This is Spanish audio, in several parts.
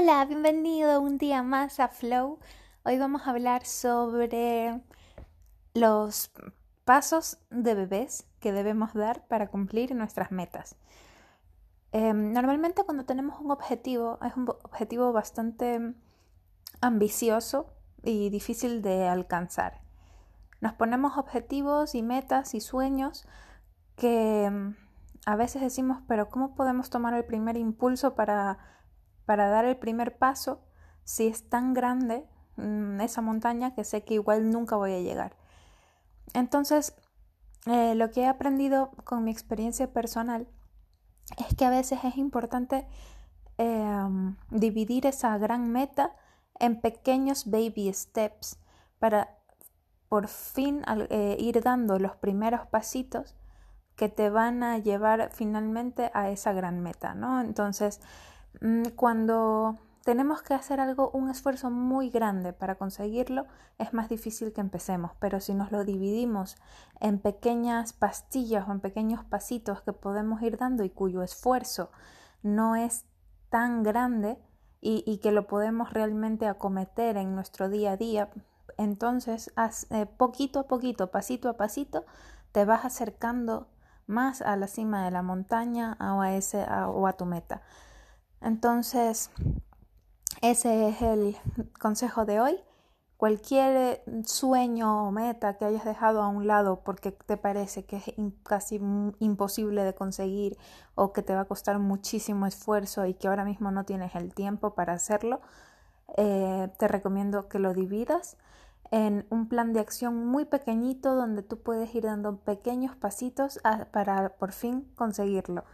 Hola, bienvenido un día más a Flow. Hoy vamos a hablar sobre los pasos de bebés que debemos dar para cumplir nuestras metas. Em, normalmente cuando tenemos un objetivo, es un objetivo bastante ambicioso y difícil de alcanzar. Nos ponemos objetivos y metas y sueños que em, a veces decimos, pero ¿cómo podemos tomar el primer impulso para para dar el primer paso si es tan grande mm, esa montaña que sé que igual nunca voy a llegar. Entonces, eh, lo que he aprendido con mi experiencia personal es que a veces es importante em, dividir esa gran meta en pequeños baby steps para por fin eh, ir dando los primeros pasitos que te van a llevar finalmente a esa gran meta, ¿no? Entonces, cuando tenemos que hacer algo, un esfuerzo muy grande para conseguirlo, es más difícil que empecemos, pero si nos lo dividimos en pequeñas pastillas o en pequeños pasitos que podemos ir dando y cuyo esfuerzo no es tan grande y, que lo podemos realmente acometer en nuestro día a día, entonces eh, poquito a poquito, pasito a pasito, te vas acercando más a la cima de la montaña o a, ese, o a tu meta. Entonces, ese es el consejo de hoy. Cualquier sueño o meta que hayas dejado a un lado porque te parece que es casi imposible de conseguir o que te va a costar muchísimo esfuerzo y que ahora mismo no tienes el tiempo para hacerlo, eh, te recomiendo que lo dividas en un plan de acción muy pequeñito donde tú puedes ir dando pequeños pasitos para por fin conseguirlo.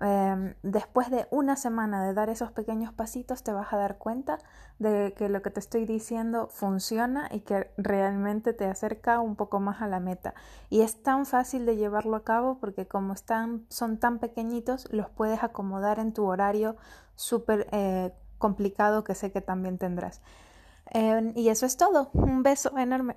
Em, después de una semana de dar esos pequeños pasitos te vas a dar cuenta de que lo que te estoy diciendo funciona y que realmente te acerca un poco más a la meta. Y es tan fácil de llevarlo a cabo porque como están, son tan pequeñitos los puedes acomodar en tu horario súper eh, complicado que sé que también tendrás. Em, y eso es todo. Un beso enorme.